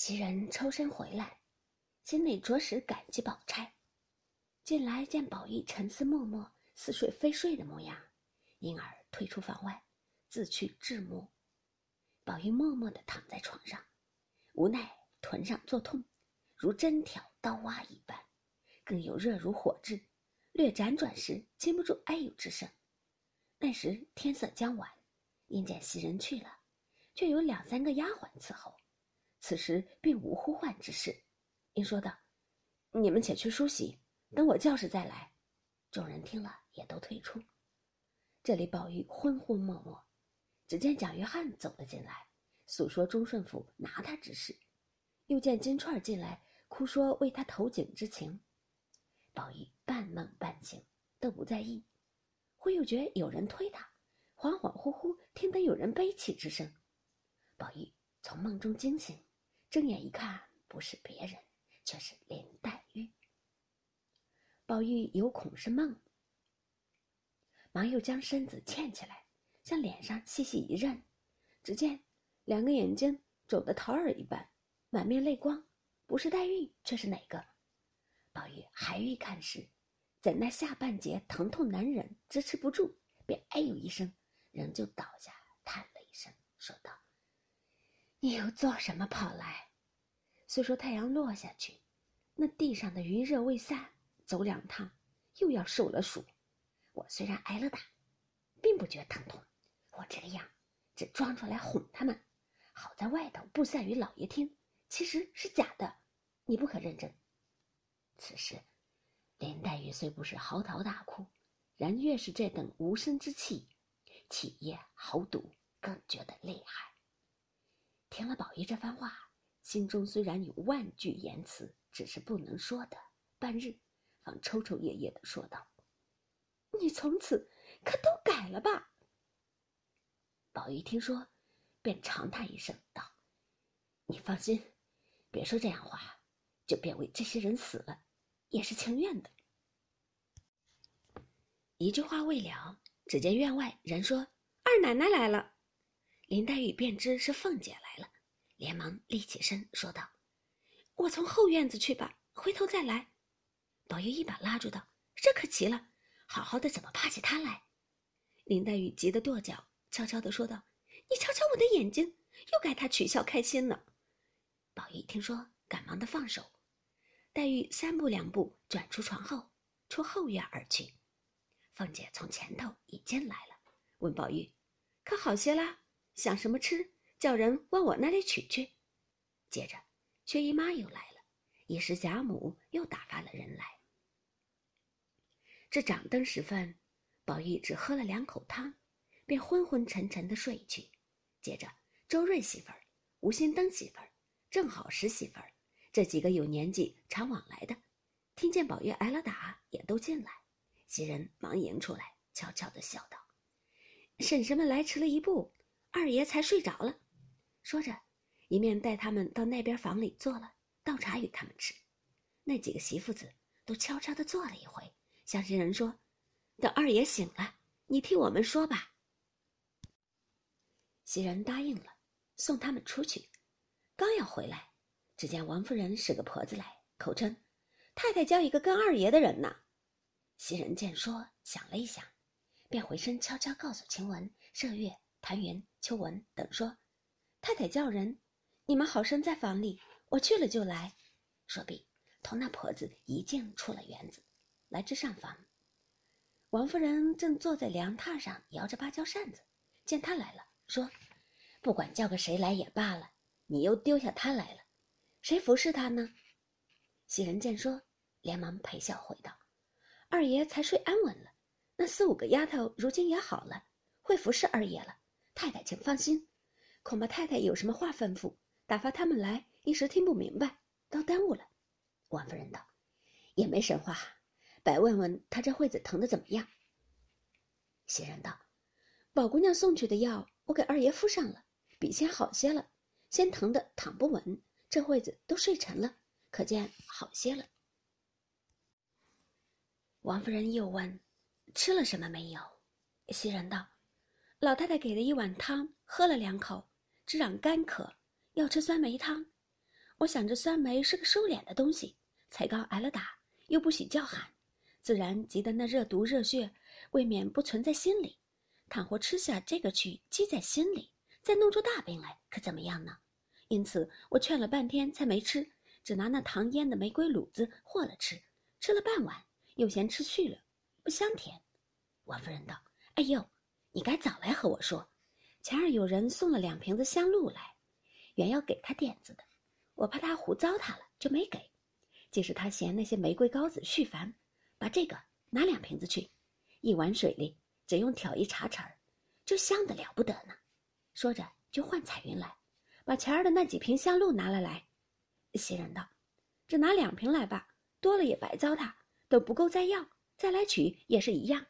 袭人抽身回来，心里着实感激宝钗。进来见宝玉沉思默默、似睡非睡的模样，因而退出房外，自去治目。宝玉默默地躺在床上，无奈臀上作痛，如针挑刀挖一般，更有热如火炙，略辗转时禁不住哎呦之声。那时天色将晚，因见袭人去了，却有两三个丫鬟伺候。此时并无呼唤之事，因说道：“你们且去梳洗，等我叫时再来。”众人听了，也都退出。这里宝玉昏昏默默，只见蒋玉菡走了进来，诉说忠顺府拿他之事，又见金钏进来，哭说为他投井之情。宝玉半梦半醒，都不在意，忽又觉有人推他，恍恍惚惚听得有人悲泣之声。宝玉从梦中惊醒。睁眼一看，不是别人，却是林黛玉。宝玉有恐是梦，忙又将身子欠起来，向脸上细细一认，只见两个眼睛肿得桃儿一般，满面泪光，不是黛玉，却是哪个？宝玉还欲看时，怎奈下半截疼痛难忍，支持不住，便哎呦一声，仍旧倒下，叹了一声，说道。你又做什么跑来？虽说太阳落下去，那地上的余热未散，走两趟又要受了暑。我虽然挨了打，并不觉疼痛。我这个样，只装出来哄他们，好在外头不散于老爷听，其实是假的。你不可认真。此时，林黛玉虽不是嚎啕大哭，然越是这等无声之气，起夜豪赌，更觉得厉害。听了宝玉这番话，心中虽然有万句言辞，只是不能说的。半日，方抽抽噎噎的说道：“你从此可都改了吧？”宝玉听说，便长叹一声道：“你放心，别说这样话，就便为这些人死了，也是情愿的。”一句话未了，只见院外人说：“二奶奶来了。”林黛玉便知是凤姐来了，连忙立起身说道：“我从后院子去吧，回头再来。”宝玉一把拉住道：“这可奇了，好好的怎么怕起他来？”林黛玉急得跺脚，悄悄的说道：“你瞧瞧我的眼睛，又该他取笑开心了。”宝玉听说，赶忙的放手。黛玉三步两步转出床后，出后院而去。凤姐从前头已经来了，问宝玉：“可好些啦？”想什么吃，叫人往我那里取去。接着，薛姨妈又来了，一时贾母又打发了人来。这掌灯时分，宝玉只喝了两口汤，便昏昏沉沉的睡去。接着，周瑞媳妇儿、吴心登媳妇儿、正好十媳妇儿这几个有年纪、常往来的，听见宝玉挨了打，也都进来。袭人忙迎出来，悄悄的笑道：“婶婶们来迟了一步。”二爷才睡着了，说着，一面带他们到那边房里坐了，倒茶与他们吃。那几个媳妇子都悄悄地坐了一回，向袭人说：“等二爷醒了，你替我们说吧。”袭人答应了，送他们出去。刚要回来，只见王夫人使个婆子来，口称：“太太叫一个跟二爷的人呢。”袭人见说，想了一想，便回身悄悄告诉晴雯、麝月。谭云、秋文等说：“太太叫人，你们好生在房里，我去了就来。”说毕，同那婆子一径出了园子，来至上房。王夫人正坐在凉榻上摇着芭蕉扇子，见他来了，说：“不管叫个谁来也罢了，你又丢下他来了，谁服侍他呢？”袭人见说，连忙陪笑回道：“二爷才睡安稳了，那四五个丫头如今也好了，会服侍二爷了。”太太，请放心，恐怕太太有什么话吩咐，打发他们来，一时听不明白，倒耽误了。王夫人道：“也没什话，白问问他这会子疼的怎么样。”袭人道：“宝姑娘送去的药，我给二爷敷上了，比先好些了。先疼的躺不稳，这会子都睡沉了，可见好些了。”王夫人又问：“吃了什么没有？”袭人道。老太太给了一碗汤，喝了两口，只嚷干渴，要吃酸梅汤。我想着酸梅是个收敛的东西，才刚挨了打，又不许叫喊，自然急得那热毒热血未免不存在心里。倘或吃下这个去积在心里，再弄出大病来，可怎么样呢？因此我劝了半天才没吃，只拿那糖腌的玫瑰卤子和了吃，吃了半碗，又嫌吃去了，不香甜。王夫人道：“哎呦，你该早来和我说。前儿有人送了两瓶子香露来，原要给他点子的。”我怕他胡糟蹋了，就没给。即使他嫌那些玫瑰膏子续烦，把这个拿两瓶子去，一碗水里只用挑一茶匙儿，就香的了不得呢。说着就唤彩云来，把前儿的那几瓶香露拿了来。袭人道：“只拿两瓶来吧，多了也白糟蹋，都不够再要，再来取也是一样。”